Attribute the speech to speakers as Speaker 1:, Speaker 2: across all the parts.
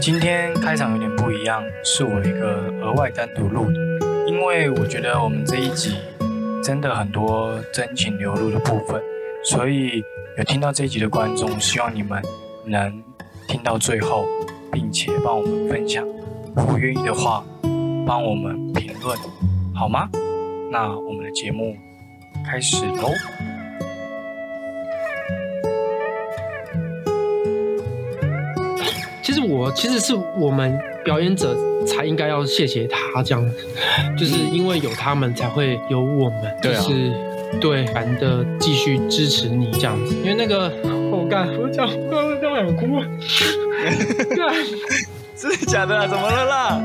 Speaker 1: 今天开场有点不一样，是我一个额外单独录的，因为我觉得我们这一集真的很多真情流露的部分，所以有听到这一集的观众，希望你们能听到最后，并且帮我们分享。如果愿意的话，帮我们评论，好吗？那我们的节目开始喽。
Speaker 2: 其实我其实是我们表演者才应该要谢谢他这样子，就是因为有他们才会有我们，
Speaker 1: 对啊
Speaker 2: 就是对凡的继续支持你这样子。因为那个我干，我讲我讲想哭，干
Speaker 1: 真的假的、啊？怎么了啦？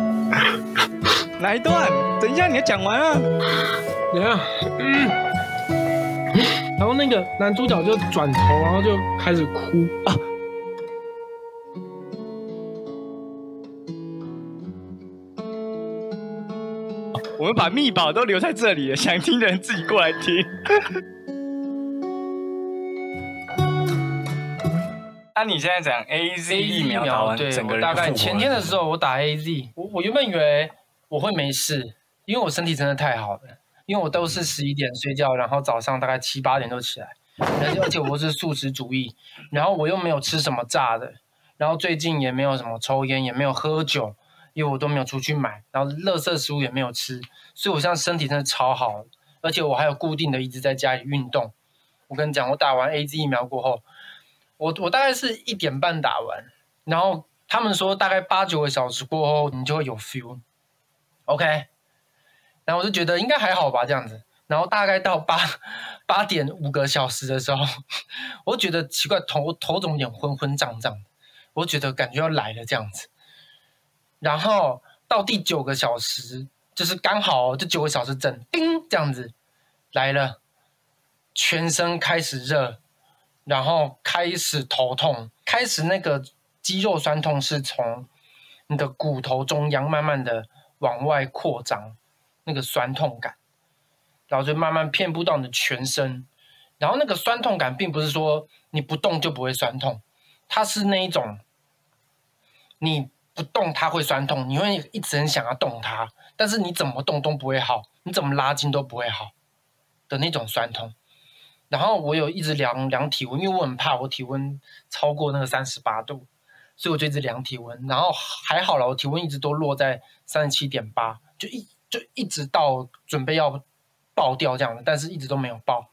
Speaker 1: 哪一段？等一下你要讲完啊！
Speaker 2: 怎样？嗯。然后那个男主角就转头，然后就开始哭啊。
Speaker 1: 我们把密宝都留在这里了，想听的人自己过来听。那、你现在讲 A Z 疫苗打完，
Speaker 2: 对，
Speaker 1: 整个人
Speaker 2: 我大概前天的时候我打 A Z，我我原本以为我会没事，因为我身体真的太好了，因为我都是十一点睡觉，然后早上大概七八点就起来，而且而且我是素食主义，然后我又没有吃什么炸的，然后最近也没有什么抽烟，也没有喝酒，因为我都没有出去买，然后垃圾食物也没有吃，所以我现在身体真的超好，而且我还有固定的一直在家里运动。我跟你讲，我打完 A Z 疫苗过后，我我大概是一点半打完，然后他们说大概八九个小时过后你就会有 feel，OK，、然后我就觉得应该还好吧这样子，然后大概到八八点五个小时的时候，我觉得奇怪，头头怎么有点昏昏胀胀，我觉得感觉要来了这样子，然后到第九个小时，就是刚好这九个小时整，叮这样子来了，全身开始热，然后开始头痛，开始那个肌肉酸痛是从你的骨头中央慢慢的往外扩张，那个酸痛感，然后就慢慢遍布到你的全身。然后那个酸痛感并不是说你不动就不会酸痛，它是那一种你不动它会酸痛，你会一直很想要动它，但是你怎么动都不会好，你怎么拉筋都不会好的那种酸痛。然后我有一直量量体温，因为我很怕我体温超过那个三十八度，所以我就一直量体温。然后还好了，我体温一直都落在三十七点八，就一就一直到准备要爆掉这样的，但是一直都没有爆。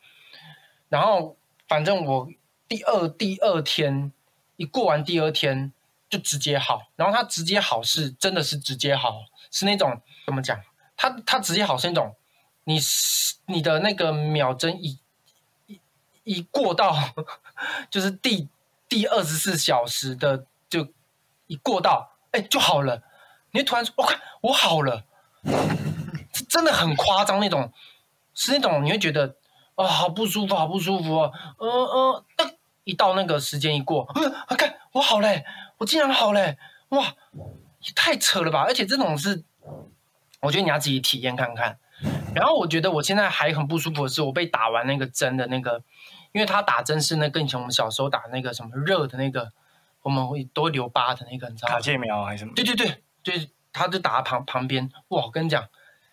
Speaker 2: 然后反正我第二第二天一过完第二天就直接好，然后它直接好是真的是直接好，是那种怎么讲？它它直接好是那种你你的那个秒针一一一过到就是第第二十四小时的就一过到哎就好了，你突然说我看我好了，真的很夸张那种，是那种你会觉得。啊、好不舒服，好不舒服哦，嗯嗯，一到那个时间一过，嗯，啊，看我好嘞，我竟然好嘞，哇，也太扯了吧！而且这种是，我觉得你要自己体验看看。然后我觉得我现在还很不舒服的是，我被打完那个针的那个，因为他打针是那跟以前我们小时候打那个什么热的那个，我们会都会留疤的那个，你知道吗
Speaker 1: 卡？介苗还是什么？
Speaker 2: 对对对对，他就打在旁旁边，哇！我跟你讲，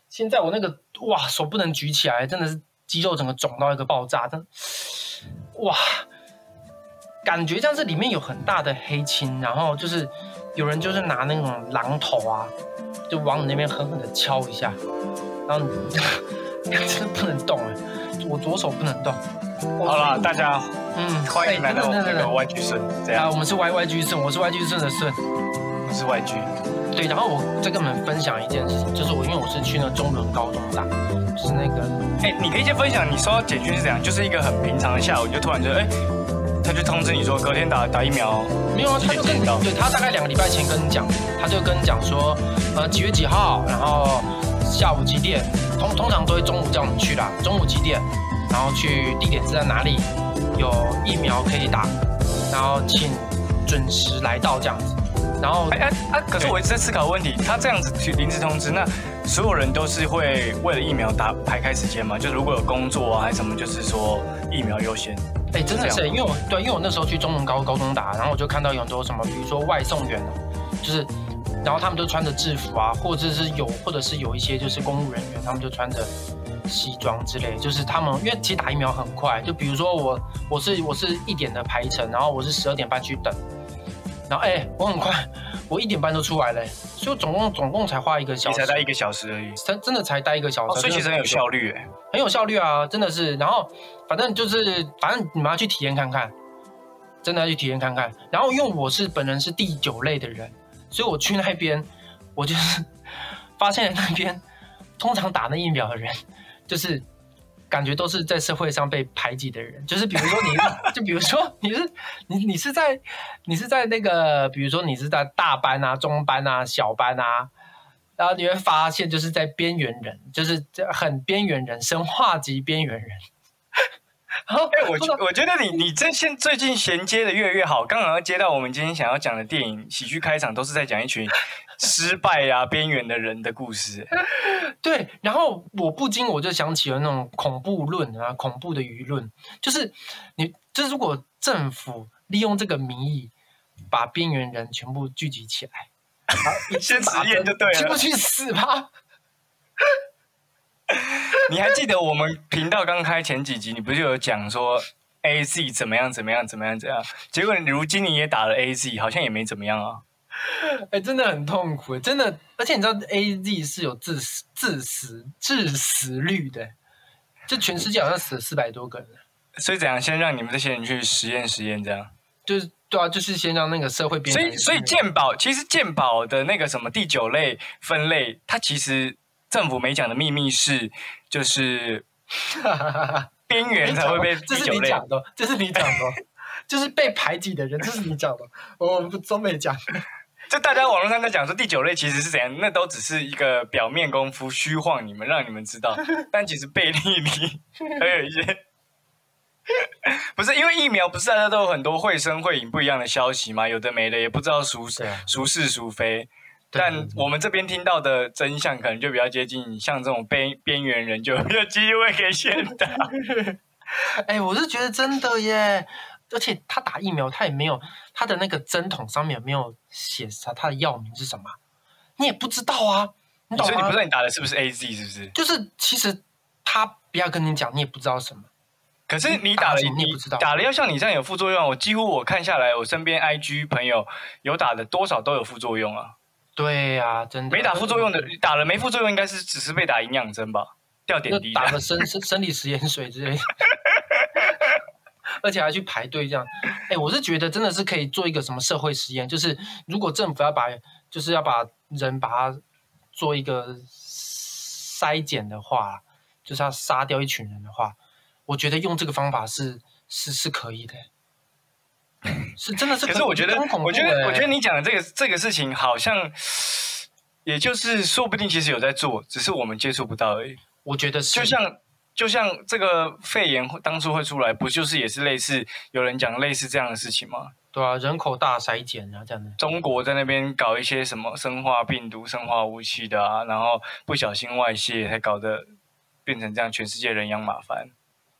Speaker 2: 现在我那个哇手不能举起来，真的是肌肉整个肿到一个爆炸，真哇，感觉像是里面有很大的黑青，然后就是有人就是拿那种榔头啊，就往你那边狠狠的敲一下，然后你真的不能动哎，我左手不能动。
Speaker 1: 好了，大家
Speaker 2: 嗯，
Speaker 1: 欢迎来到那个 YG 顺，这
Speaker 2: 啊，我们是 Y Y G 顺，我是 Y G 顺的顺。
Speaker 1: 我是 YG。
Speaker 2: 对，然后我再跟你们分享一件事情，就是我因为我是去那个中仑高中打，就是那个
Speaker 1: 哎、你可以先分享你收到简讯是怎样？就是一个很平常的下午，你就突然觉得，哎、他就通知你说隔天打打疫苗，
Speaker 2: 没有啊，他就跟对他大概两个礼拜前跟你讲，他就跟你讲说，呃几月几号，然后下午几点，通通常都会中午叫我们去啦，中午几点，然后去地点是在哪里，有疫苗可以打，然后请准时来到这样子，然后
Speaker 1: 哎哎啊！可是我一直在思考问题，他这样子去临时通知，那所有人都是会为了疫苗打排开时间吗？就是如果有工作啊还是什么，就是说疫苗优先。
Speaker 2: 哎，真的是，因为我对，因为我那时候去中文高高中打，然后我就看到有很多什么，比如说外送员就是，然后他们都穿着制服啊，或者是有，或者是有一些就是公务人员，他们就穿着西装之类，就是他们因为其实打疫苗很快，就比如说我我是我是一点的排程，然后我是十二点半去等，然后哎，我很快。我一点半就出来了，所以我总共总共才花一个小时，
Speaker 1: 才待一个小时而已，
Speaker 2: 真真的才待一个小时，
Speaker 1: 所以其实很有效率哎，
Speaker 2: 很有效率啊，真的是。然后反正就是，反正你们要去体验看看，真的要去体验看看。然后因为我是本人是第九类的人，所以我去那边，我就是 发现那边通常打那疫苗的人，就是。感觉都是在社会上被排挤的人，就是比如说你，就比如说 你是你你是在你是在那个，比如说你是在大班啊、中班啊、小班啊，然后你会发现就是在边缘人，就是很边缘人，生化级边缘人。
Speaker 1: 哎，我我觉得你你这现最近衔接的越来越好，刚好要接到我们今天想要讲的电影喜剧开场，都是在讲一群。失败呀，边缘的人的故事。
Speaker 2: 对，然后我不禁我就想起了那种恐怖论啊，恐怖的舆论，就是你，就是如果政府利用这个名义把边缘人全部聚集起来，
Speaker 1: 先实验就对了，
Speaker 2: 全部去死吧。
Speaker 1: 你还记得我们频道刚开前几集，你不就有讲说 A Z 怎么样怎么样怎么样怎样？结果如今你也打了 A Z，好像也没怎么样啊。
Speaker 2: 哎，真的很痛苦，真的，而且你知道 A Z 是有致死、致死、致死率的，就全世界好像死了四百多个人。
Speaker 1: 所以怎样？先让你们这些人去实验实验，这样？
Speaker 2: 就是对啊，就是先让那个社会变。
Speaker 1: 所以，所以鉴宝其实鉴宝的那个什么第九类分类，它其实政府没讲的秘密是，就是 边缘才会被
Speaker 2: 这是你讲的，这是你讲的，就是被排挤的人，这是你讲的，我们都没讲。
Speaker 1: 就大家网络上在讲说第九类其实是怎样，那都只是一个表面功夫，虚晃你们，让你们知道。但其实背地里还有一些，不是因为疫苗，不是大家都有很多会声会影不一样的消息嘛？有的没的，也不知道孰孰是孰非。但我们这边听到的真相，可能就比较接近，像这种边边缘人就 有机会给先打。
Speaker 2: 哎，我是觉得真的耶。而且他打疫苗，他也没有他的那个针筒上面有没有写他他的药名是什么，你也不知道啊，你懂吗？
Speaker 1: 所以你不知道你打的是不是 A Z 是不是？
Speaker 2: 就是其实他不要跟你讲，你也不知道什么。
Speaker 1: 可是你打了，你
Speaker 2: 不知道
Speaker 1: 打了要像你这样有副作用，我几乎我看下来，我身边 I G 朋友有打的多少都有副作用啊。
Speaker 2: 对呀，真的
Speaker 1: 没打副作用的，打了没副作用，应该是只是被打营养针吧，掉点滴，
Speaker 2: 打了生生生理食盐水之类的。而且还去排队这样，哎，我是觉得真的是可以做一个什么社会实验，就是如果政府要把，就是要把人把它做一个筛检的话，就是要杀掉一群人的话，我觉得用这个方法是是是可以的，是真的是。
Speaker 1: 可是我觉得，我觉得，我觉得你讲的这个这个事情，好像也就是说不定其实有在做，只是我们接触不到而已。
Speaker 2: 我觉得
Speaker 1: 就像。就像这个肺炎当初会出来，不就是也是类似有人讲类似这样的事情吗？
Speaker 2: 对啊，人口大筛检啊，这样的。
Speaker 1: 中国在那边搞一些什么生化病毒、生化武器的啊，然后不小心外泄，才搞得变成这样，全世界人仰马翻。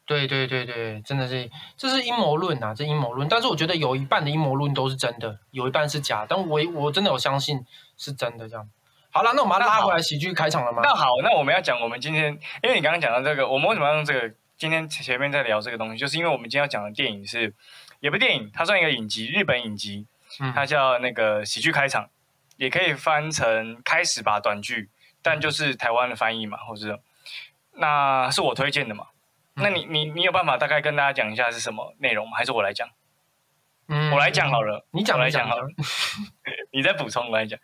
Speaker 2: 对对对对，真的是这是阴谋论啊，这阴谋论。但是我觉得有一半的阴谋论都是真的，有一半是假。但我我真的有相信是真的这样。好了，那我们要拉回来喜剧开场了吗？
Speaker 1: 那好，那我们要讲我们今天，因为你刚刚讲到这个，我们为什么要用这个？今天前面在聊这个东西，就是因为我们今天要讲的电影是，也不电影，它算一个影集，日本影集，它叫那个喜剧开场，也可以翻成开始吧短剧，但就是台湾的翻译嘛，或者那是我推荐的嘛？那你你你有办法大概跟大家讲一下是什么内容吗？还是我来讲？嗯，我来讲好了，
Speaker 2: 你讲
Speaker 1: 来讲好了，你再补充我来讲。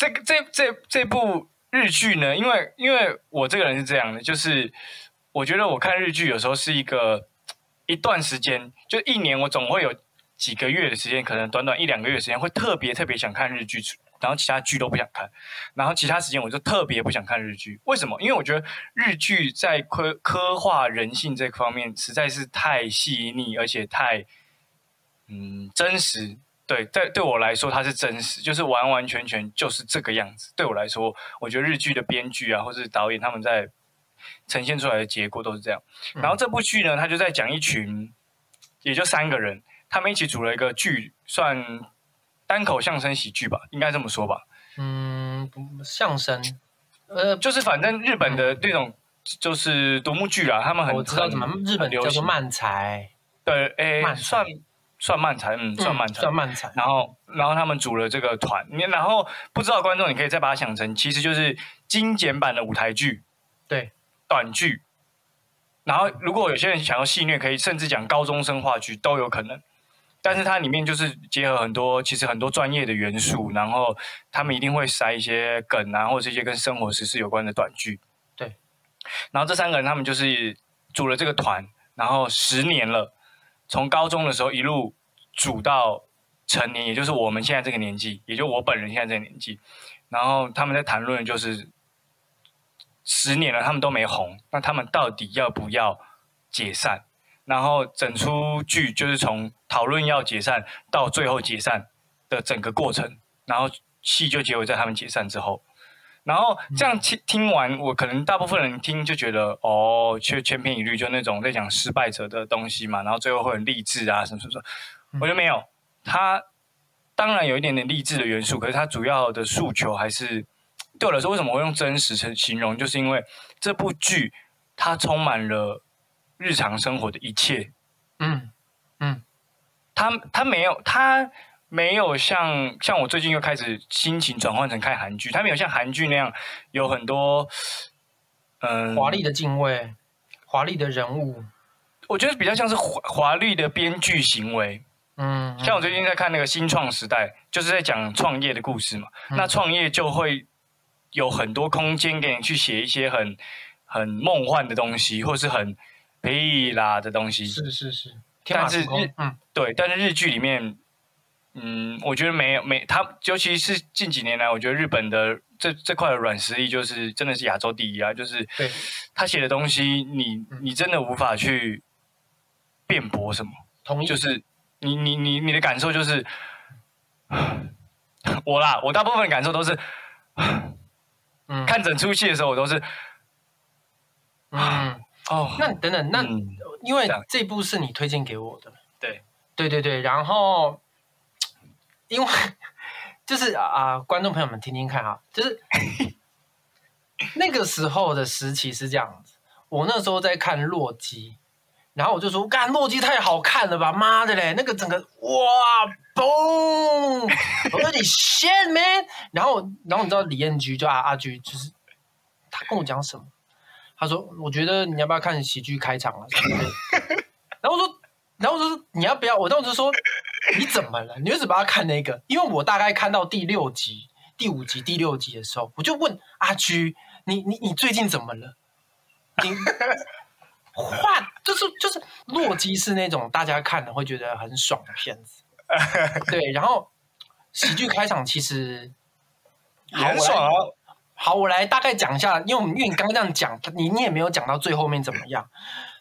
Speaker 1: 这个这这这部日剧呢，因为因为我这个人是这样的，就是我觉得我看日剧有时候是一个一段时间，就一年我总会有几个月的时间，可能短短一两个月时间会特别特别想看日剧，然后其他剧都不想看，然后其他时间我就特别不想看日剧。为什么？因为我觉得日剧在刻刻画人性这方面实在是太细腻，而且太嗯真实。对，对，对我来说，它是真实，就是完完全全就是这个样子。对我来说，我觉得日剧的编剧啊，或者是导演他们在呈现出来的结果都是这样。然后这部剧呢，他就在讲一群也就三个人，他们一起组了一个剧，算单口相声喜剧吧，应该这么说吧。
Speaker 2: 嗯，相声，
Speaker 1: 呃，就是反正日本的那种就是独幕剧啊，他们很
Speaker 2: 我知道怎么日本叫做漫才，
Speaker 1: 对，诶，
Speaker 2: 漫
Speaker 1: 算算漫才，嗯，算漫才，
Speaker 2: 算漫才。
Speaker 1: 然后，然后他们组了这个团，你然后不知道观众，你可以再把它想成，其实就是精简版的舞台剧，
Speaker 2: 对，
Speaker 1: 短剧。然后，如果有些人想要戏虐，可以甚至讲高中生话剧都有可能。但是它里面就是结合很多，其实很多专业的元素，然后他们一定会塞一些梗啊，或者一些跟生活实事有关的短剧。
Speaker 2: 对。
Speaker 1: 然后这三个人他们就是组了这个团，然后十年了，从高中的时候一路组到成年，也就是我们现在这个年纪，也就我本人现在这个年纪。然后他们在谈论就是。十年了，他们都没红，那他们到底要不要解散？然后整出剧就是从讨论要解散到最后解散的整个过程，然后戏就结尾在他们解散之后。然后这样听听完，我可能大部分人听就觉得哦，却千篇一律，就那种在讲失败者的东西嘛。然后最后会很励志啊，什么什么。我觉得没有，他当然有一点点励志的元素，可是他主要的诉求还是。对我来说，为什么会用真实成形容？就是因为这部剧它充满了日常生活的一切。嗯嗯，他他没有它没有像像我最近又开始心情转换成看韩剧，它没有像韩剧那样有很多
Speaker 2: 嗯华丽的敬畏、华丽的人物。
Speaker 1: 我觉得比较像是华华丽的编剧行为。嗯，像我最近在看那个新创时代，就是在讲创业的故事嘛。那创业就会。有很多空间给你去写一些很很梦幻的东西，或是很屁啦的东西。
Speaker 2: 是是是，
Speaker 1: 但是日嗯对，但是日剧里面，嗯，我觉得没有没他，尤其是近几年来，我觉得日本的这这块的软实力就是真的是亚洲第一啊！就是
Speaker 2: 对
Speaker 1: 他写的东西，你你真的无法去辩驳什么。
Speaker 2: 同意，
Speaker 1: 就是你你你你的感受就是，我啦，我大部分感受都是。看整出戏的时候，我都是，
Speaker 2: 嗯，哦，那等等，那因为这部是你推荐给我的，
Speaker 1: 对，
Speaker 2: 对对对，然后，因为就是啊，观众朋友们听听看啊，就是 那个时候的时期是这样子，我那时候在看《洛基》。然后我就说：“干，洛基太好看了吧！妈的嘞，那个整个哇，嘣！我说你 shit man。然后，然后你知道李彦居就阿阿居，就是他跟我讲什么？他说：我觉得你要不要看喜剧开场啊？然后我说，然后我说你要不要？我当时说你怎么了？你为什么要看那个？因为我大概看到第六集、第五集、第六集的时候，我就问阿居：你你你最近怎么了？你？”换就是就是洛基是那种大家看了会觉得很爽的片子，对。然后喜剧开场其实
Speaker 1: 很爽啊。
Speaker 2: 好，我来大概讲一下，因为我们因为你刚刚这样讲，你你也没有讲到最后面怎么样。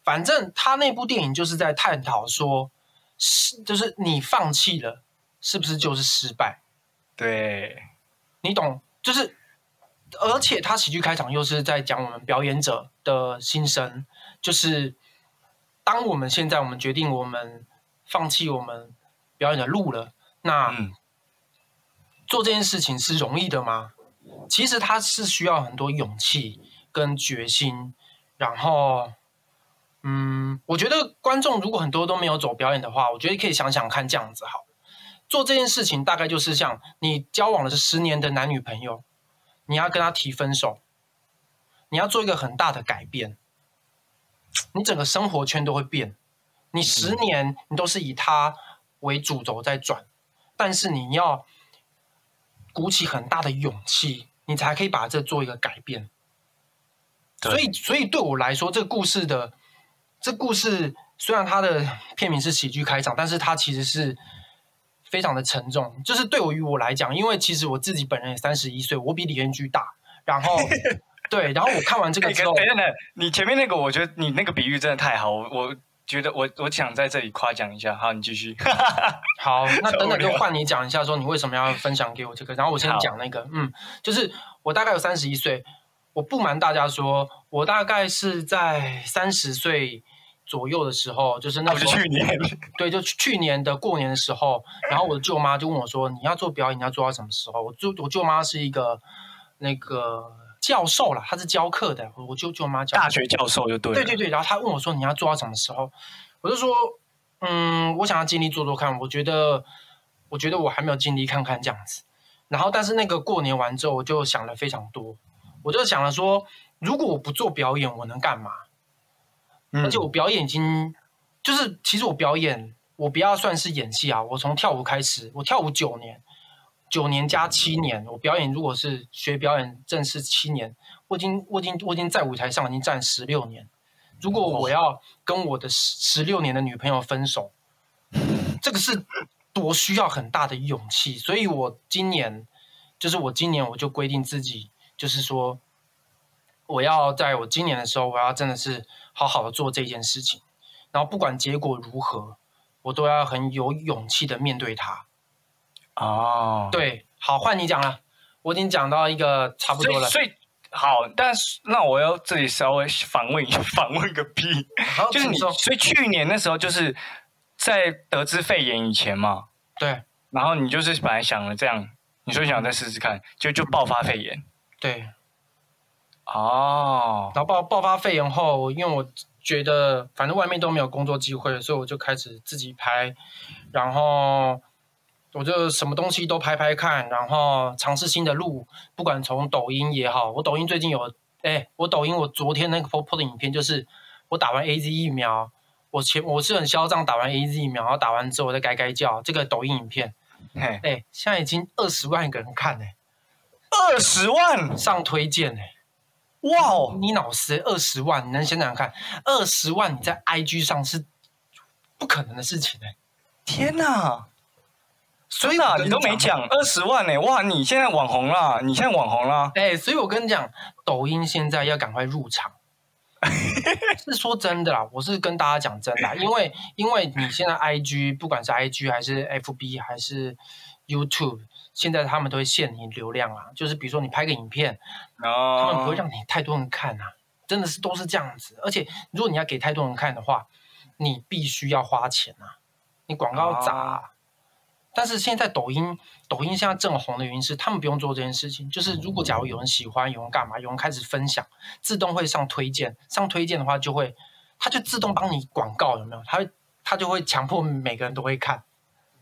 Speaker 2: 反正他那部电影就是在探讨说，是就是你放弃了，是不是就是失败？
Speaker 1: 对，
Speaker 2: 你懂，就是。而且他喜剧开场又是在讲我们表演者的心声，就是当我们现在我们决定我们放弃我们表演的路了，那做这件事情是容易的吗？其实他是需要很多勇气跟决心。然后，嗯，我觉得观众如果很多都没有走表演的话，我觉得可以想想看这样子好。做这件事情大概就是像你交往了是十年的男女朋友。你要跟他提分手，你要做一个很大的改变，你整个生活圈都会变。你十年你都是以他为主轴在转，但是你要鼓起很大的勇气，你才可以把这做一个改变。所以，所以对我来说，这个故事的这故事虽然它的片名是喜剧开场，但是它其实是。非常的沉重，就是对我于我来讲，因为其实我自己本人也三十一岁，我比李元居大。然后，对，然后我看完这个之后，
Speaker 1: 等等，你前面那个，我觉得你那个比喻真的太好，我我觉得我我想在这里夸奖一下。好，你继续。
Speaker 2: 好，那 等等就换你讲一下，说你为什么要分享给我这个。然后我先讲那个，嗯，就是我大概有三十一岁，我不瞒大家说，我大概是在三十岁左右的时候，就是那
Speaker 1: 时候去年，
Speaker 2: 对，就去年的过年的时候，然后我的舅妈就问我说：“你要做表演，你要做到什么时候？”我舅我舅妈是一个那个教授啦，她是教课的，我舅舅妈教
Speaker 1: 大学教授就对，
Speaker 2: 对对对。然后她问我说：“你要做到什么时候？”我就说：“嗯，我想要尽力做做看。我觉得，我觉得我还没有尽力看看这样子。然后，但是那个过年完之后，我就想了非常多，我就想了说，如果我不做表演，我能干嘛？”而且我表演已经，就是其实我表演，我不要算是演戏啊。我从跳舞开始，我跳舞九年，九年加七年，我表演如果是学表演正式七年，我已经我已经我已经在舞台上已经站十六年。如果我要跟我的十十六年的女朋友分手，这个是多需要很大的勇气。所以我今年，就是我今年我就规定自己，就是说。我要在我今年的时候，我要真的是好好的做这件事情，然后不管结果如何，我都要很有勇气的面对它。
Speaker 1: 哦，
Speaker 2: 对，好，换你讲了，我已经讲到一个差不多了。
Speaker 1: 所以好，但是那我要这里稍微访问一下，反问个屁，就是你，所以去年那时候就是在得知肺炎以前嘛，
Speaker 2: 对，
Speaker 1: 然后你就是本来想了这样，你说想再试试看，就就爆发肺炎，
Speaker 2: 对。
Speaker 1: 哦，
Speaker 2: 然后爆爆发肺炎后，因为我觉得反正外面都没有工作机会，所以我就开始自己拍，然后我就什么东西都拍拍看，然后尝试新的路，不管从抖音也好，我抖音最近有，哎，我抖音我昨天那个 po po 的影片就是我打完 A Z 疫苗，我前我是很嚣张打完 A Z 疫苗，然后打完之后我再改改叫，这个抖音影片，哎，现在已经二十万个人看哎，
Speaker 1: 二十万！
Speaker 2: 上推荐哎。
Speaker 1: 哇哦！
Speaker 2: 你脑死二十万，你能想想看，二十万你在 IG 上是不可能的事情哎！
Speaker 1: 天哪！
Speaker 2: 所以
Speaker 1: 啊，你都没讲二十万呢！哇，你现在网红了，你现在网红了！
Speaker 2: 哎，所以我跟你讲，抖音现在要赶快入场。是说真的啦，我是跟大家讲真的，因为因为你现在 IG 不管是 IG 还是 FB 还是 YouTube。现在他们都会限你流量啊，就是比如说你拍个影片，哦他们不会让你太多人看啊，真的是都是这样子。而且如果你要给太多人看的话，你必须要花钱啊，你广告砸。但是现在抖音，抖音现在正红的原因是他们不用做这件事情，就是如果假如有人喜欢，有人干嘛，有人开始分享，自动会上推荐，上推荐的话就会，它就自动帮你广告，有没有？它它就会强迫每个人都会看。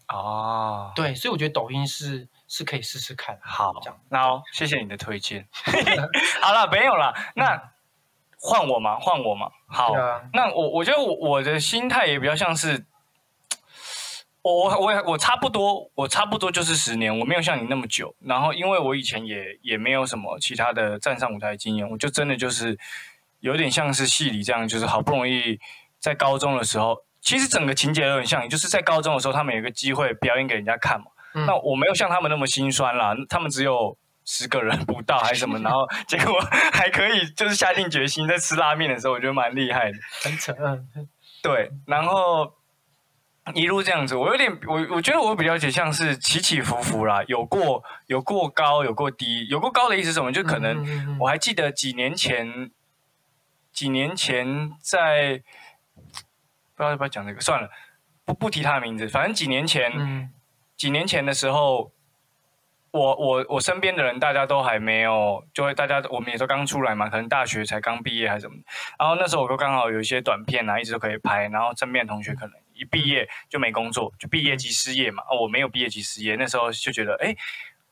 Speaker 1: 哦，
Speaker 2: 对，所以我觉得抖音是。是可以试试看，
Speaker 1: 好，那谢谢你的推荐。好了，没有了，那换我嘛，换我嘛。好，那我我觉得我我的心态也比较像是，我我我我差不多，我差不多就是十年，我没有像你那么久。然后，因为我以前也也没有什么其他的站上舞台经验，我就真的就是有点像是戏里这样，就是好不容易在高中的时候，其实整个情节都很像，就是在高中的时候，他们有个机会表演给人家看嘛。那我没有像他们那么心酸啦，他们只有十个人不到还是什么，然后结果 还可以就是下定决心在吃拉面的时候，我觉得蛮厉害的，
Speaker 2: 很扯。
Speaker 1: 对，然后一路这样子，我有点我我觉得我比较像是起起伏伏啦，有过有过高，有过低，有过高的意思是什么？就可能我还记得几年前，几年前在不知道要不要讲这个，算了，不不提他的名字，反正几年前。几年前的时候，我我我身边的人大家都还没有，就会大家我们也都刚出来嘛，可能大学才刚毕业还是什么。然后那时候我都刚好有一些短片啊，一直都可以拍。然后身边同学可能一毕业就没工作，就毕业即失业嘛。哦，我没有毕业即失业，那时候就觉得，哎，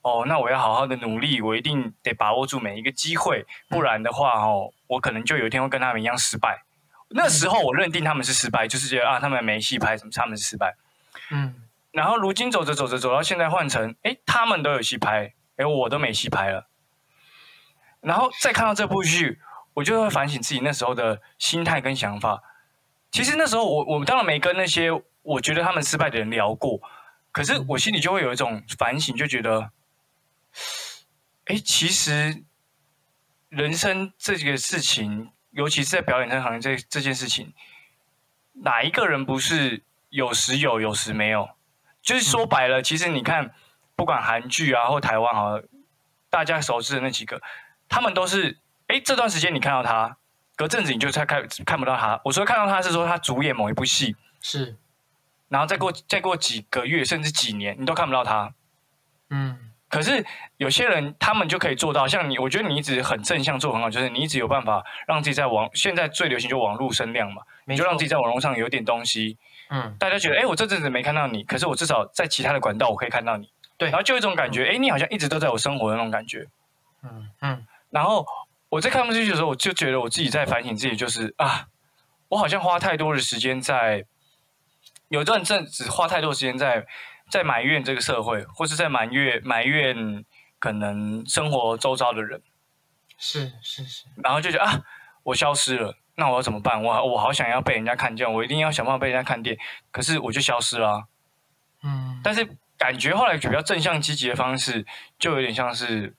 Speaker 1: 哦，那我要好好的努力，我一定得把握住每一个机会，不然的话，哦，我可能就有一天会跟他们一样失败。那时候我认定他们是失败，就是觉得啊，他们没戏拍，什么他们是失败。嗯。然后如今走着走着走到现在换成，哎，他们都有戏拍，哎，我都没戏拍了。然后再看到这部剧，我就会反省自己那时候的心态跟想法。其实那时候我我当然没跟那些我觉得他们失败的人聊过，可是我心里就会有一种反省，就觉得，哎，其实人生这个事情，尤其是在表演这行业这这件事情，哪一个人不是有时有，有时没有？就是说白了，其实你看，不管韩剧啊，或台湾啊，大家熟知的那几个，他们都是，哎，这段时间你看到他，隔阵子你就再看看不到他。我说看到他是说他主演某一部戏，
Speaker 2: 是，
Speaker 1: 然后再过再过几个月甚至几年，你都看不到他。
Speaker 2: 嗯
Speaker 1: 可是有些人他们就可以做到，像你，我觉得你一直很正向做很好，就是你一直有办法让自己在网现在最流行就网络声量嘛，你就让自己在网络上有点东西，
Speaker 2: 嗯，
Speaker 1: 大家觉得哎、我这阵子没看到你，可是我至少在其他的管道我可以看到你，
Speaker 2: 对。
Speaker 1: 然后就有一种感觉，哎、你好像一直都在我生活的那种感觉。
Speaker 2: 嗯嗯。
Speaker 1: 然后我在看不进去的时候，我就觉得我自己在反省自己，就是啊，我好像花太多的时间在，有段阵子花太多时间在在埋怨这个社会，或是在埋怨埋怨可能生活周遭的人，
Speaker 2: 是是是，
Speaker 1: 然后就觉得啊，我消失了，那我要怎么办？我我好想要被人家看见，我一定要想办法被人家看见，可是我就消失了啊、
Speaker 2: 嗯，
Speaker 1: 但是感觉后来比较正向积极的方式，就有点像是，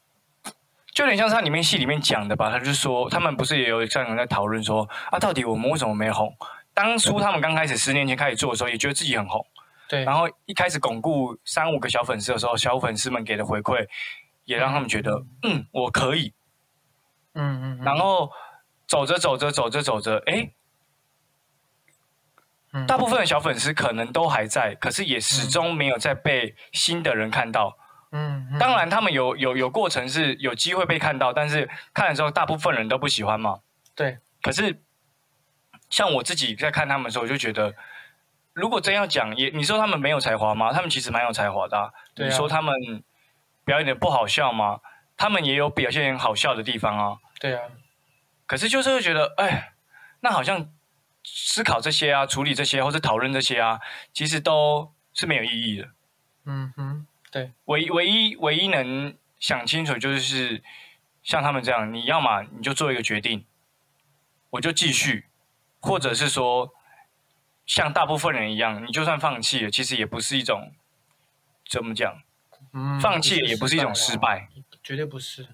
Speaker 1: 就有点像是它里面戏里面讲的吧。他就是说，他们不是也有这样人在讨论说，啊，到底我们为什么没红？当初他们刚开始十年前开始做的时候，也觉得自己很红，
Speaker 2: 对，
Speaker 1: 然后一开始巩固三五个小粉丝的时候，小粉丝们给的回馈，也让他们觉得，嗯，我可以。
Speaker 2: 嗯嗯，
Speaker 1: 然后走着走着走着走着，哎，
Speaker 2: 嗯
Speaker 1: 大部分的小粉丝可能都还在，可是也始终没有再被新的人看到。
Speaker 2: 嗯，嗯
Speaker 1: 当然，他们有有有过程是有机会被看到，但是看了之后，大部分人都不喜欢嘛。
Speaker 2: 对，
Speaker 1: 可是像我自己在看他们的时候，我就觉得，如果真要讲，也你说他们没有才华吗？他们其实蛮有才华的啊、
Speaker 2: 对啊
Speaker 1: 你说他们表演的不好笑吗？他们也有表现好笑的地方啊。
Speaker 2: 对啊，
Speaker 1: 可是就是会觉得，哎，那好像思考这些啊，处理这些或者讨论这些啊，其实都是没有意义的。
Speaker 2: 嗯哼，对，
Speaker 1: 唯唯一唯一能想清楚就是像他们这样，你要么你就做一个决定，我就继续，或者是说像大部分人一样，你就算放弃了，其实也不是一种怎么讲，
Speaker 2: 嗯，
Speaker 1: 放弃也不是一种失
Speaker 2: 啊，
Speaker 1: 败，
Speaker 2: 绝对不是，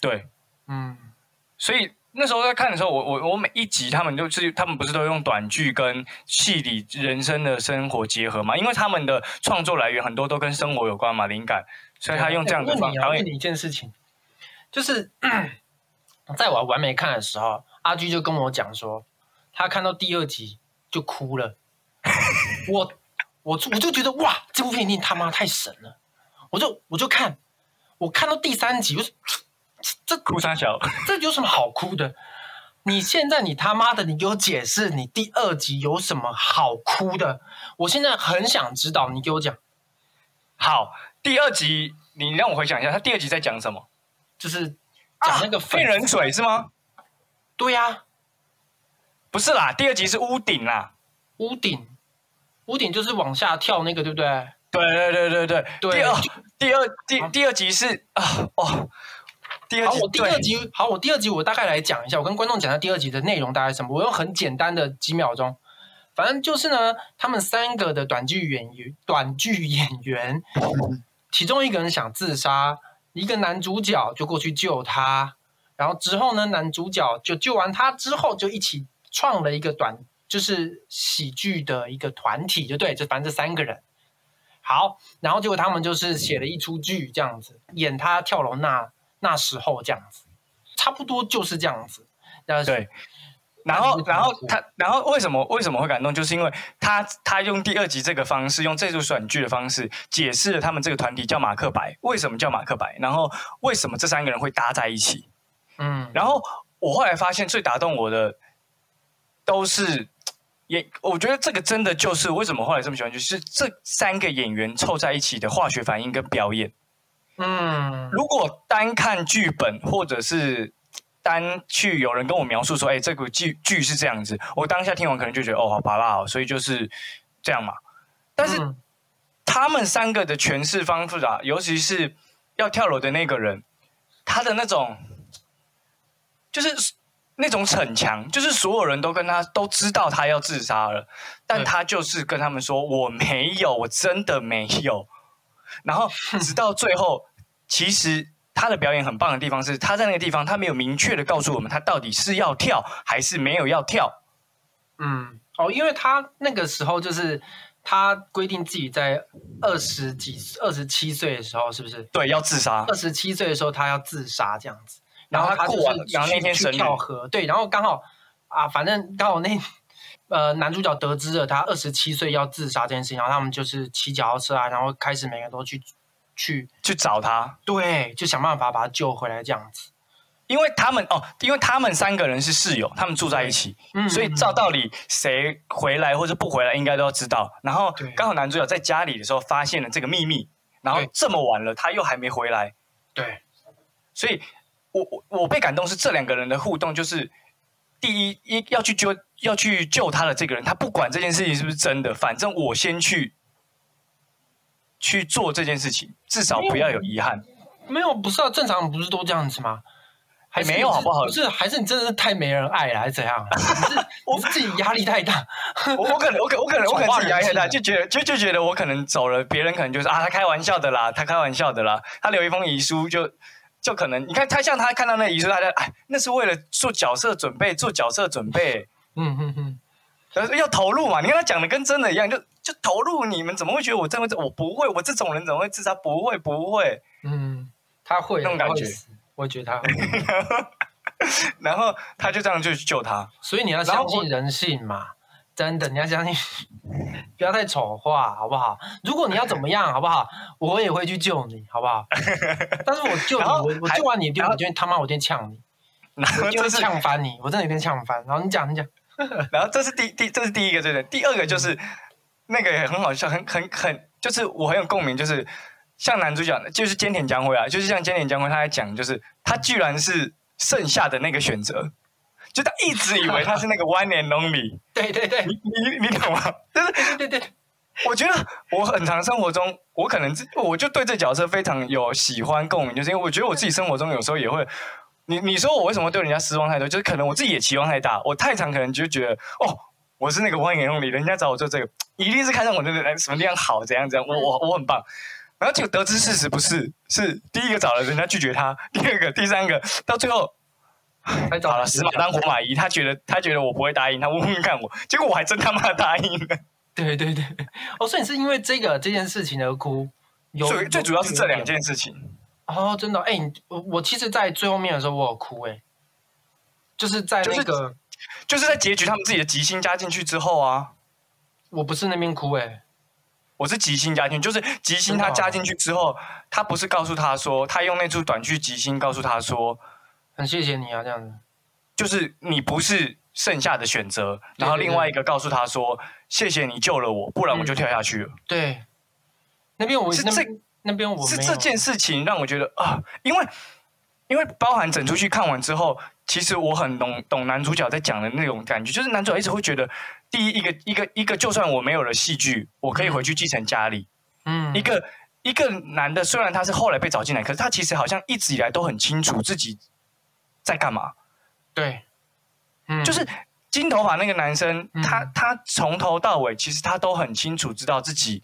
Speaker 1: 对，
Speaker 2: 嗯。
Speaker 1: 所以那时候在看的时候，我我我每一集他们就是他们不是都用短剧跟戏里人生的生活结合嘛？因为他们的创作来源很多都跟生活有关嘛，灵感，所以他用这样的方
Speaker 2: 法问你一件事情，就是 在我完没看的时候，阿居就跟我讲说，他看到第二集就哭了。我我我就觉得哇，这部片一定他妈太神了，我就我就看，我看到第三集，我说这
Speaker 1: 哭三小，
Speaker 2: 这有什么好哭的？你现在你他妈的，你给我解释，你第二集有什么好哭的？我现在很想知道，你给我讲，
Speaker 1: 好，第二集你让我回想一下，他第二集在讲什么？
Speaker 2: 就是讲那个粉
Speaker 1: 骗人水是吗？
Speaker 2: 对呀、
Speaker 1: 不是啦，第二集是屋顶啦。
Speaker 2: 屋顶，屋顶就是往下跳那个，对不对？
Speaker 1: 对对对对对，
Speaker 2: 对
Speaker 1: 第二第二第第二集是啊哦，第二
Speaker 2: 好，我第二集，好，我第二集我大概来讲一下，我跟观众讲一下第二集的内容大概什么。我用很简单的几秒钟，反正就是呢，他们三个的短剧演员，短剧演员，其中一个人想自杀，一个男主角就过去救他，然后之后呢，男主角就救完他之后，就一起创了一个短，就是喜剧的一个团体，就对，就反正这三个人。好，然后结果他们就是写了一出剧这样子，演他跳楼那那时候这样子，差不多就是这样子。
Speaker 1: 对。然后，然后他，然后为什么为什么会感动？就是因为他他用第二集这个方式，用这组选剧的方式，解释了他们这个团体叫马克白，为什么叫马克白，然后为什么这三个人会搭在一起。
Speaker 2: 嗯，
Speaker 1: 然后我后来发现，最打动我的都是也，我觉得这个真的就是为什么后来这么喜欢，就是这三个演员凑在一起的化学反应跟表演。
Speaker 2: 嗯，
Speaker 1: 如果单看剧本，或者是单去有人跟我描述说，哎，这个剧剧是这样子，我当下听完可能就觉得，哦，好拔辣哦，所以就是这样嘛。但是
Speaker 2: 嗯
Speaker 1: 他们三个的诠释方式啊，尤其是要跳楼的那个人，他的那种就是那种逞强，就是所有人都跟他都知道他要自杀了，但他就是跟他们说我没有，我真的没有。然后直到最后，其实他的表演很棒的地方是，他在那个地方他没有明确的告诉我们他到底是要跳还是没有要跳。
Speaker 2: 嗯，哦，因为他那个时候就是他规定自己在二十几、二十七岁的时候，是不是？
Speaker 1: 对，要自杀
Speaker 2: 二。十七岁的时候他要自杀这样子，然后他
Speaker 1: 他过完
Speaker 2: 就是
Speaker 1: 然后那天
Speaker 2: 去
Speaker 1: 生日
Speaker 2: 跳河，对，然后刚好啊，反正刚好那呃男主角得知了他二十七岁要自杀这件事情，然后他们就是骑脚踏车啊，然后开始每个人都去去
Speaker 1: 去找他，
Speaker 2: 对，就想办法把他救回来这样子。
Speaker 1: 因为他们哦，因为他们三个人是室友，他们住在一起，
Speaker 2: 嗯，
Speaker 1: 所以照道理谁回来或者不回来应该都要知道。然后刚好男主角在家里的时候发现了这个秘密，然后这么晚了他又还没回来，
Speaker 2: 对
Speaker 1: 所以我我我被感动是这两个人的互动，就是第一一要去救要去救他的这个人，他不管这件事情是不是真的，反正我先去去做这件事情，至少不要有遗憾。
Speaker 2: 没有不是啊，正常人不是都这样子吗？还
Speaker 1: 没有好不好
Speaker 2: 不是，还是你真的是太没人爱了，还是怎样？你是 你是自己压力太大。
Speaker 1: 我我可能我可我可能我可能自己压力太大，就觉得就就觉得我可能走了，别人可能就是啊，他开玩笑的啦，他开玩笑的啦，他留一封遗书就就可能你看他像他看到那遗书，他就哎，那是为了做角色准备，做角色准备，
Speaker 2: 嗯嗯嗯，
Speaker 1: 要投入嘛。你看他讲的跟真的一样，就就投入。你们怎么会觉得我真会？我不会，我这种人怎么会自杀？不会不会。
Speaker 2: 嗯，他会
Speaker 1: 那种感觉
Speaker 2: 我觉得他会。
Speaker 1: 然后他就这样就去救他。
Speaker 2: 所以你要相信人性嘛，真的，你要相信，不要太丑化，好不好？如果你要怎么样，好不好？我也会去救你，好不好？但是我救你，我我救完你，就
Speaker 1: 然后
Speaker 2: 我就他妈我一定呛你，
Speaker 1: 然后
Speaker 2: 我就
Speaker 1: 是
Speaker 2: 呛翻你，我真的有点呛翻。然后你讲，你讲，
Speaker 1: 然后这是第第这是第一个，对不对？第二个就是那个也很好笑，很很很，就是我很有共鸣，就是像男主角，就是菅田将晖啊，就是像菅田将晖他在讲，就是他居然是剩下的那个选择，就他一直以为他是那个 one and only，
Speaker 2: 对对对。
Speaker 1: 你你你懂吗？就是
Speaker 2: 对对对，
Speaker 1: 我觉得我很常生活中，我可能自我就对这角色非常有喜欢共鸣，就是因为我觉得我自己生活中有时候也会，你你说我为什么对人家失望太多，就是可能我自己也期望太大，我太常可能就觉得哦，我是那个万眼用里，人家找我做这个，一定是看上我那个什么地方好，怎样怎样，我我我很棒。然后结果得知事实不是，是第一个找了人家拒绝他，第二个、第三个，到最后好了，死马当活马医，他觉得他觉得我不会答应，他问问看我，结果我还真他妈答应了。
Speaker 2: 对对对，哦，所以你是因为这个这件事情而哭，有
Speaker 1: 最最主要是这两件事情。
Speaker 2: 哦，真的，哎、你我我其实，在最后面的时候，我有哭、哎，就是在
Speaker 1: 就是
Speaker 2: 那个，
Speaker 1: 就是在结局他们自己的吉星加进去之后啊，
Speaker 2: 我不是那边哭、哎，
Speaker 1: 我是吉星加进去，就是吉星他加进去之后，他不是告诉他说，他用那出短剧吉星告诉他说，
Speaker 2: 很谢谢你啊，这样子，
Speaker 1: 就是你不是剩下的选择，然后另外一个告诉他说，谢谢你救了我，不然我就跳下去了。
Speaker 2: 对，那边我
Speaker 1: 是这
Speaker 2: 那边我
Speaker 1: 是这件事情让我觉得啊，因为因为包含整出去看完之后，其实我很懂懂男主角在讲的那种感觉，就是男主角一直会觉得，第一一个一个一个，就算我没有了戏剧，我可以回去继承家里。
Speaker 2: 嗯
Speaker 1: 一个一个男的，虽然他是后来被找进来，可是他其实好像一直以来都很清楚自己在干嘛。
Speaker 2: 对，嗯，
Speaker 1: 就是金头发那个男生，
Speaker 2: 嗯
Speaker 1: 他他从头到尾其实他都很清楚知道自己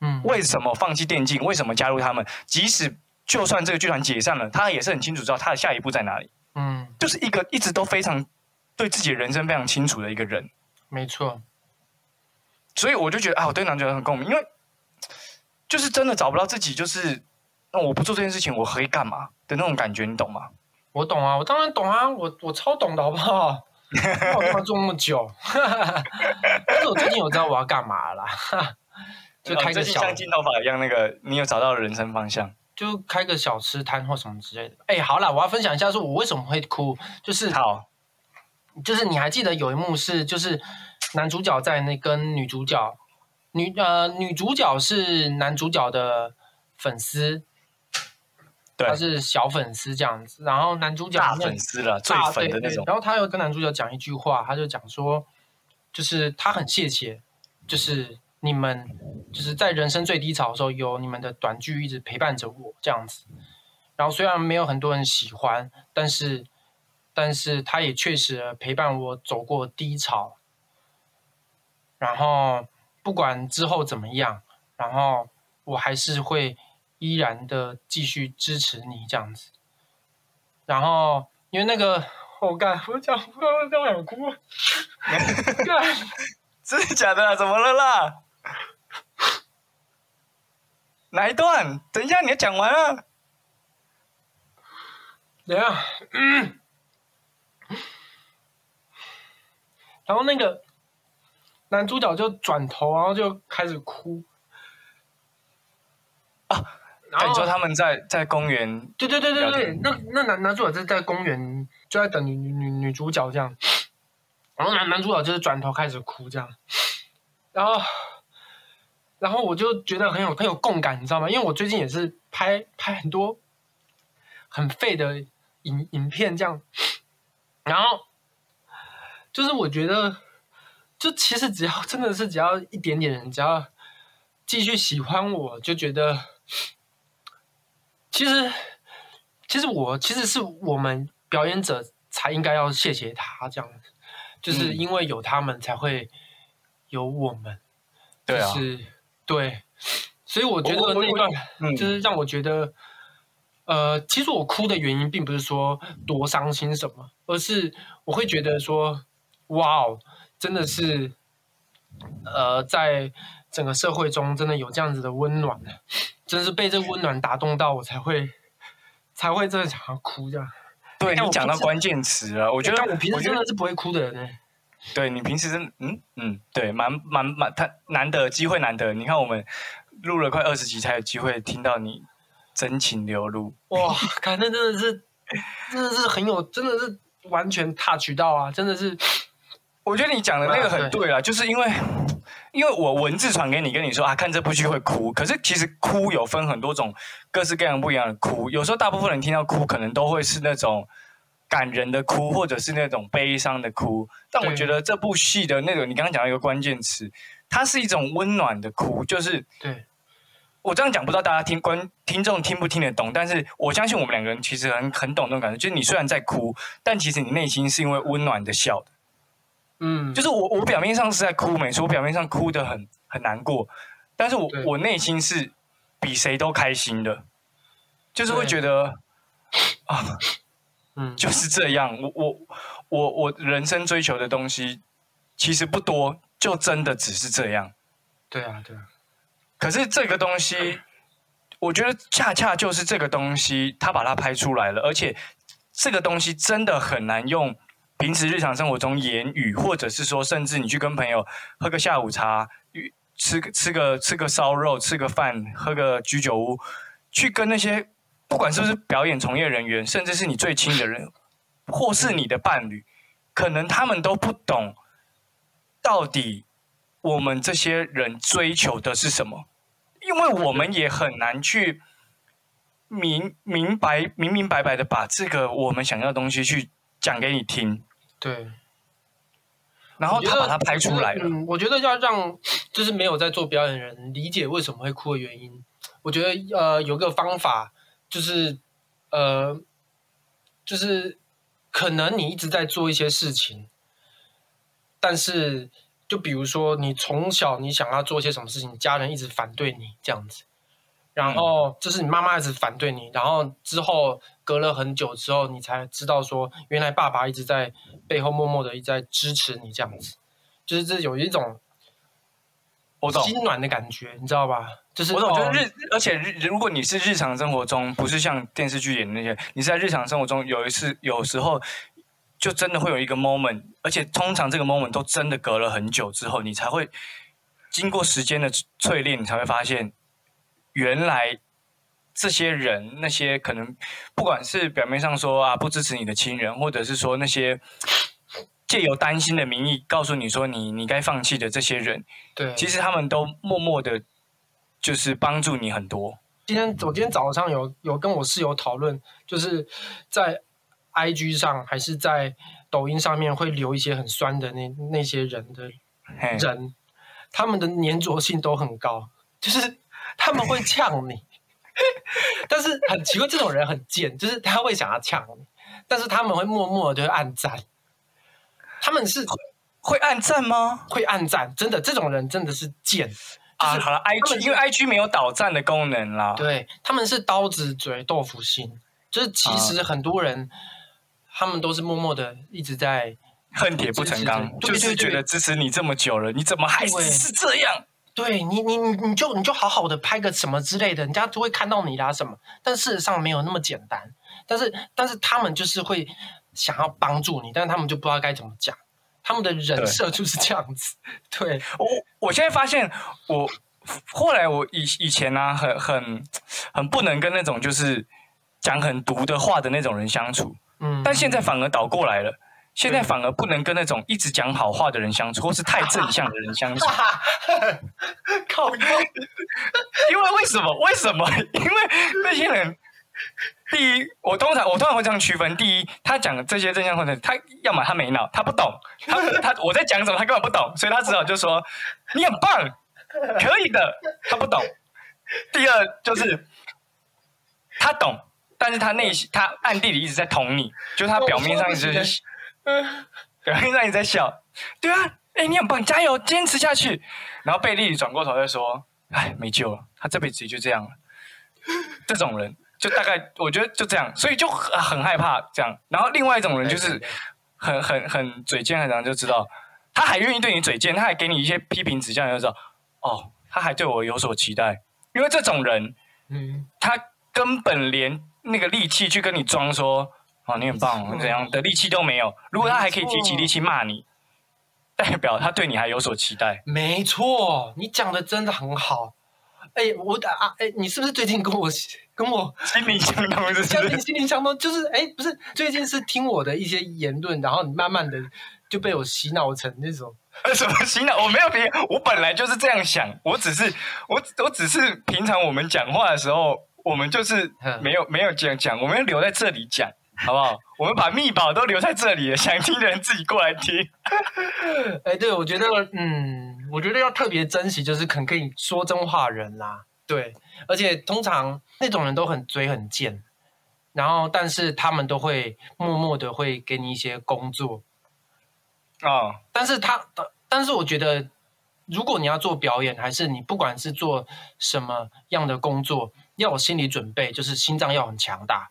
Speaker 2: 嗯
Speaker 1: 为什么放弃电竞，为什么加入他们。即使就算这个剧团解散了，他也是很清楚知道他的下一步在哪里。
Speaker 2: 嗯，
Speaker 1: 就是一个一直都非常对自己的人生非常清楚的一个人。
Speaker 2: 没错，
Speaker 1: 所以我就觉得啊，我对男主角很共鸣，因为就是真的找不到自己，就是那我不做这件事情，我可以干嘛的那种感觉，你懂吗？
Speaker 2: 我懂啊，我当然懂啊，我我超懂的好不好？我干嘛做那么久？但是我最近有知道我要干嘛了啦，就开个小
Speaker 1: 金头发一样，那个你有找到人生方向。
Speaker 2: 就开个小吃摊或什么之类的。哎、好了，我要分享一下，说我为什么会哭，就是
Speaker 1: 好，
Speaker 2: 就是你还记得有一幕是，就是男主角在那跟女主角，女呃女主角是男主角的粉丝，
Speaker 1: 对
Speaker 2: 他是小粉丝这样子，然后男主角
Speaker 1: 大粉丝了，最
Speaker 2: 大
Speaker 1: 粉的那种。
Speaker 2: 对对然后他又跟男主角讲一句话，他就讲说，就是他很谢谢，就是你们就是在人生最低潮的时候，有你们的短剧一直陪伴着我这样子。然后虽然没有很多人喜欢，但是但是他也确实陪伴我走过低潮。然后不管之后怎么样，然后我还是会依然的继续支持你这样子。然后因为那个，我干，我讲，我刚刚想哭，干，
Speaker 1: 真的假的啊？怎么了啦？哪一段？等一下，你要讲完啊！
Speaker 2: 怎样？嗯。然后那个男主角就转头，然后就开始哭。
Speaker 1: 啊！然后你说他们在在公园？
Speaker 2: 对对对对对，那那男男主角在在公园，就在等女女女女主角这样。然后男男主角就是转头开始哭这样。然后，然后我就觉得很有很有共感，你知道吗？因为我最近也是拍拍很多很废的影影片这样。然后，就是我觉得，就其实只要真的是只要一点点人，只要继续喜欢我，就觉得。其实，其实我其实是我们表演者才应该要谢谢他这样子，就是因为有他们才会有我们，
Speaker 1: 对啊，
Speaker 2: 对，所以我觉得那段就是让我觉得，呃，其实我哭的原因并不是说多伤心什么，而是我会觉得说，哇哦，真的是，呃，在整个社会中真的有这样子的温暖。真是被这温暖打动到，我才会才会真的想要哭这样。
Speaker 1: 对你讲到关键词了，我觉得
Speaker 2: 我平时真的是不会哭的人呢。
Speaker 1: 对你平时真嗯嗯，对，蛮蛮蛮，他难得机会难得。你看我们录了快二十集才有机会听到你真情流露。
Speaker 2: 哇，看那真的是真的是很有，真的是完全 touch 到啊！真的是，
Speaker 1: 我觉得你讲的那个很对啊，就是因为。因为我文字传给你，跟你说啊，看这部剧会哭。可是其实哭有分很多种，各式各样不一样的哭。有时候大部分人听到哭，可能都会是那种感人的哭，或者是那种悲伤的哭。但我觉得这部戏的那种，你刚刚讲到一个关键词，它是一种温暖的哭。就是
Speaker 2: 对
Speaker 1: 我这样讲，不知道大家听观听众听不听得懂。但是我相信我们两个人其实很很懂那种感觉。就是你虽然在哭，但其实你内心是因为温暖的笑的。
Speaker 2: 嗯，
Speaker 1: 就是我，我表面上是在哭，没错，我表面上哭的很很难过，但是我我内心是比谁都开心的，就是会觉得啊，嗯，就是这样，我我我我人生追求的东西其实不多，就真的只是这样。
Speaker 2: 对啊，对啊。
Speaker 1: 可是这个东西，我觉得恰恰就是这个东西，他把它拍出来了，而且这个东西真的很难用。平时日常生活中言语，或者是说，甚至你去跟朋友喝个下午茶，吃吃个吃个烧肉，吃个饭，喝个居酒屋，去跟那些不管是不是表演从业人员，甚至是你最亲的人，或是你的伴侣，可能他们都不懂到底我们这些人追求的是什么，因为我们也很难去明明白明明白白的把这个我们想要的东西去讲给你听。
Speaker 2: 对，
Speaker 1: 然后他把它拍出来了。
Speaker 2: 嗯，我觉得要让就是没有在做表演的人理解为什么会哭的原因。我觉得呃有个方法就是呃就是可能你一直在做一些事情，但是就比如说你从小你想要做一些什么事情，家人一直反对你这样子，然后就是你妈妈一直反对你，然后之后。隔了很久之后，你才知道说，原来爸爸一直在背后默默的一直在支持你，这样子，就是这有一种
Speaker 1: 我懂
Speaker 2: 心暖的感觉，你知道吧？就是
Speaker 1: 我懂，就是日，而且日，如果你是日常生活中，不是像电视剧演的那些，你是在日常生活中有一次，有时候就真的会有一个 moment，而且通常这个 moment 都真的隔了很久之后，你才会经过时间的淬炼，你才会发现原来。这些人，那些可能不管是表面上说啊不支持你的亲人，或者是说那些借由担心的名义告诉你说你你该放弃的这些人，
Speaker 2: 对，
Speaker 1: 其实他们都默默的，就是帮助你很多。
Speaker 2: 今天我今天早上有有跟我室友讨论，就是在 I G 上还是在抖音上面会留一些很酸的那那些人的人，他们的粘着性都很高，就是他们会 呛你。但是很奇怪，这种人很贱，就是他会想要呛你，但是他们会默默的就暗赞。他们是
Speaker 1: 会暗赞吗？
Speaker 2: 会暗赞，真的，这种人真的是贱
Speaker 1: 啊！好了，I G 因为 I G 没有导赞的功能啦。
Speaker 2: 对，他们是刀子嘴豆腐心，就是其实很多人他们都是默默的一直在
Speaker 1: 恨铁不成钢，就是觉得支持你这么久了，你怎么还是是这样？
Speaker 2: 对你，你你你就你就好好的拍个什么之类的，人家就会看到你啦什么。但事实上没有那么简单。但是但是他们就是会想要帮助你，但是他们就不知道该怎么讲。他们的人设就是这样子。对
Speaker 1: 我我现在发现，我后来我以以前呢，很很很不能跟那种就是讲很毒的话的那种人相处。嗯。但现在反而倒过来了。现在反而不能跟那种一直讲好话的人相处，或是太正向的人相处。
Speaker 2: 靠！因
Speaker 1: 为为什么？为什么？因为那些人，第一，我通常我通常会这样区分：第一，他讲这些正向或者他要么他没脑，他不懂，他他我在讲什么，他根本不懂，所以他只好就说你很棒，可以的，他不懂。第二就是他懂，但是他内心他暗地里一直在捅你，就他表面上一直。表面上你在笑，对啊，哎，你很棒，加油，坚持下去。然后贝利转过头就说：“哎，没救了，他这辈子也就这样了。”这种人就大概我觉得就这样，所以就很很害怕这样。然后另外一种人就是很很很嘴贱，很常就知道他还愿意对你嘴贱，他还给你一些批评指教，你就知道哦，他还对我有所期待。因为这种人，嗯，他根本连那个力气去跟你装说。哦，你很棒，怎样的力气都没有。如果他还可以提起力气骂你，代表他对你还有所期待。
Speaker 2: 没错，你讲的真的很好。哎，我啊，哎，你是不是最近跟我跟我
Speaker 1: 心灵相通？是心
Speaker 2: 灵心灵相通，就是哎，不是最近是听我的一些言论，然后你慢慢的就被我洗脑成那种。
Speaker 1: 什么洗脑？我没有别，我本来就是这样想。我只是我我只是平常我们讲话的时候，我们就是没有没有这样讲，我们要留在这里讲。好不好？我们把密宝都留在这里，想听的人自己过来听。
Speaker 2: 哎，对，我觉得，嗯，我觉得要特别珍惜，就是肯跟你说真话人啦。对，而且通常那种人都很嘴很贱，然后但是他们都会默默的会给你一些工作啊。但是他，但是我觉得，如果你要做表演，还是你不管是做什么样的工作，要有心理准备，就是心脏要很强大。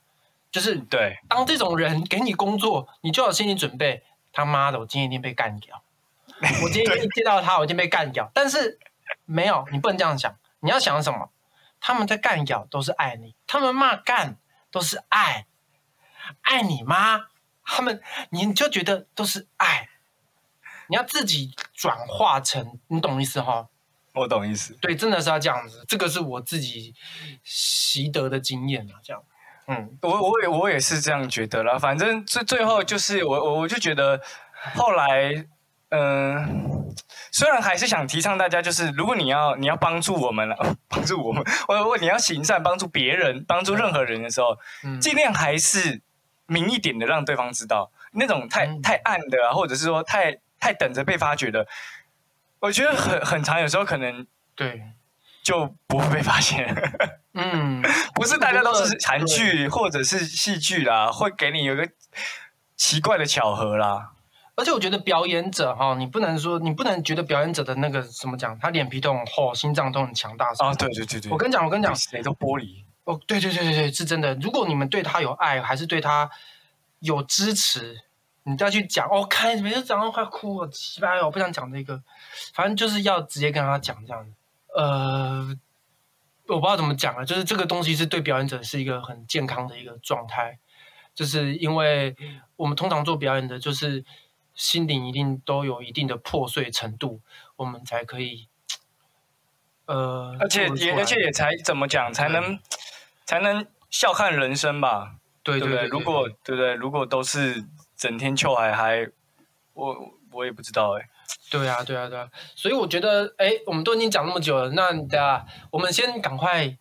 Speaker 2: 就是
Speaker 1: 对，
Speaker 2: 当这种人给你工作，你就有心理准备。他妈的，我今天一定被干掉。我今天 一见到他，我一定被干掉。但是没有，你不能这样想。你要想什么？他们在干咬都是爱你，他们骂干都是爱，爱你吗？他们你就觉得都是爱。你要自己转化成，你懂意思哈？
Speaker 1: 我懂意思。
Speaker 2: 对，真的是要这样子。这个是我自己习得的经验啊，这样。
Speaker 1: 嗯，我我也我也是这样觉得啦。反正最最后就是我我我就觉得，后来嗯，虽然还是想提倡大家，就是如果你要你要帮助我们了，帮助我们，我我你要行善帮助别人，帮助任何人的时候，尽量还是明一点的让对方知道，那种太太暗的，或者是说太太等着被发掘的，我觉得很很长，有时候可能
Speaker 2: 对。
Speaker 1: 就不会被发现。嗯，不是大家都是韩剧或者是戏剧啦，会给你有个奇怪的巧合啦。
Speaker 2: 而且我觉得表演者哈，你不能说你不能觉得表演者的那个怎么讲，他脸皮都很厚，心脏都很强大
Speaker 1: 啊。对对对对，
Speaker 2: 我跟你讲，我跟你讲，
Speaker 1: 谁都玻璃。
Speaker 2: 哦，对对对对对，是真的。如果你们对他有爱，还是对他有支持，你再去讲，哦，看每次讲到快哭了，奇葩哦，不想讲这个，反正就是要直接跟他讲这样子，呃。我不知道怎么讲了，就是这个东西是对表演者是一个很健康的一个状态，就是因为我们通常做表演的，就是心灵一定都有一定的破碎程度，我们才可以，呃，
Speaker 1: 而且也而且也才怎么讲才能才能笑看人生吧？对对对，如果对不对？如果都是整天臭海还，我我也不知道哎。
Speaker 2: 对啊，对啊，对啊，所以我觉得，哎，我们都已经讲那么久了，那对啊，我们先赶快，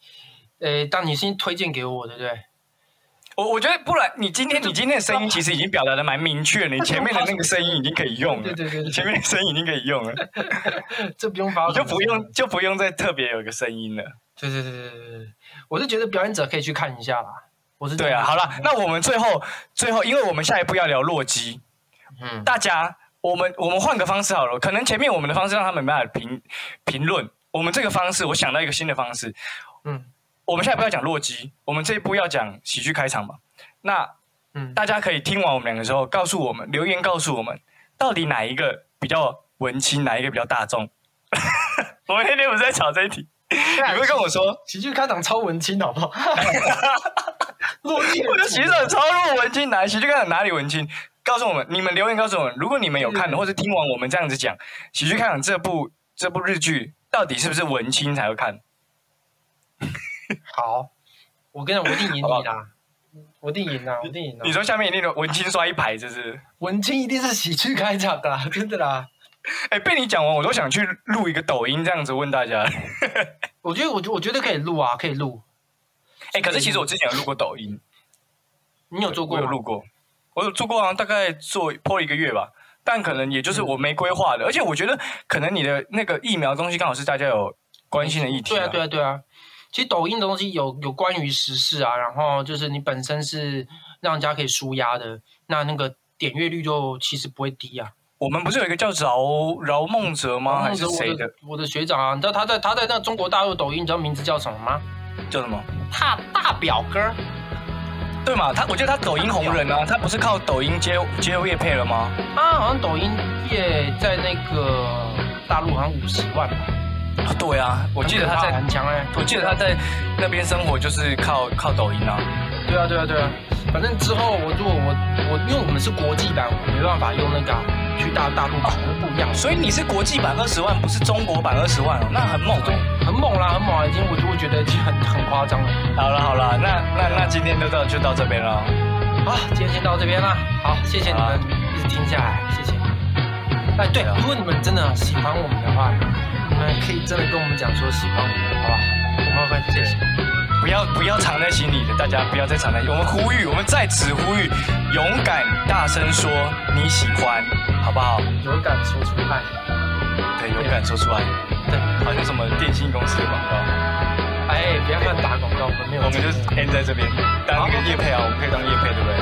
Speaker 2: 呃，当你先推荐给我，对不对？
Speaker 1: 我我觉得不然，你今天你今天的声音其实已经表达的蛮明确了，你前面的那个声音已经可以用了，
Speaker 2: 对对对，
Speaker 1: 前面的声音已经可以用了，
Speaker 2: 这不用发，
Speaker 1: 就不用就不用再特别有一个声音了。
Speaker 2: 对对对对对对，我是觉得表演者可以去看一下啦。我是
Speaker 1: 对啊，好了，那我们最后最后，因为我们下一步要聊洛基，嗯，大家。我们我们换个方式好了，可能前面我们的方式让他们没办法评评论，我们这个方式，我想到一个新的方式，嗯，我们现在不要讲洛基，我们这一步要讲喜剧开场嘛。那嗯，大家可以听完我们两个之后，告诉我们留言，告诉我们到底哪一个比较文青，哪一个比较大众。我们天天不是在吵这一题？你会跟我说
Speaker 2: 喜剧开场超文青，好不好？洛基，
Speaker 1: 我的喜剧超入文青，哪喜剧开场哪里文青？告诉我们，你们留言告诉我们，如果你们有看的，或者听完我们这样子讲，喜剧开场这部这部日剧到底是不是文青才会看？
Speaker 2: 好，我跟你讲，我一定赢你啦！我一定赢啊！我一定赢啊！
Speaker 1: 你说下面那个文青刷一排，这是
Speaker 2: 文青一定是喜剧开场的，真的啦！
Speaker 1: 哎，被你讲完，我都想去录一个抖音这样子问大家。
Speaker 2: 我觉得，我我觉得可以录啊，可以录。
Speaker 1: 哎，可是其实我之前有录过抖音，
Speaker 2: 你有做过？
Speaker 1: 我有录过，我有做过啊，大概做破一个月吧。但可能也就是我没规划的，而且我觉得可能你的那个疫苗东西刚好是大家有关心的议题。
Speaker 2: 对啊，对啊，对啊。其实抖音的东西有有关于时事啊，然后就是你本身是让人家可以舒压的，那那个点阅率就其实不会低啊。
Speaker 1: 我们不是有一个叫饶饶梦哲吗？还是谁的？
Speaker 2: 我的学长啊，你知道他在他在那中国大陆抖音，你知道名字叫什么吗？
Speaker 1: 叫什么？
Speaker 2: 他大表哥。
Speaker 1: 对嘛？他我觉得他抖音红人啊，他不是靠抖音接接业配了吗？
Speaker 2: 他好像抖音业在那个大陆好像五十万吧。
Speaker 1: 对啊，我记得他在
Speaker 2: 很强哎，
Speaker 1: 我记得他在那边生活就是靠靠抖音啊。
Speaker 2: 对啊对啊对啊，反正之后我如果我我因为我们是国际版，我没办法用那个去大大陆版，不一样。
Speaker 1: 所以你是国际版二十万，不是中国版二十万哦，那很猛哎，
Speaker 2: 很猛啦，很猛，已经我就会觉得已经很 很夸张了。
Speaker 1: 好了好了，那那那今天就到就到这边了。
Speaker 2: 好，今天先到这边了。好，谢谢你们一直听下来，谢谢。哎，对，如果你们真的喜欢我们的话，你们可以真的跟我们讲说喜欢我们，好吧？我们会谢谢。
Speaker 1: 不要不要藏在心里的，大家不要再藏在心。我们呼吁，我们在此呼吁，勇敢大声说你喜欢，好不好？
Speaker 2: 勇敢说出爱。
Speaker 1: 对，勇敢说出爱。对，好像什么电信公司的广告。
Speaker 2: 哎，不要乱打广告，我们没有。
Speaker 1: 我们就 end 在这边，当一个叶配啊，我们可以当叶配，对不对？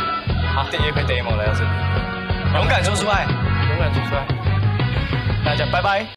Speaker 2: 好，
Speaker 1: 叶配 demo 来到这里，勇敢说出爱，
Speaker 2: 勇敢说出爱。
Speaker 1: 大家拜拜。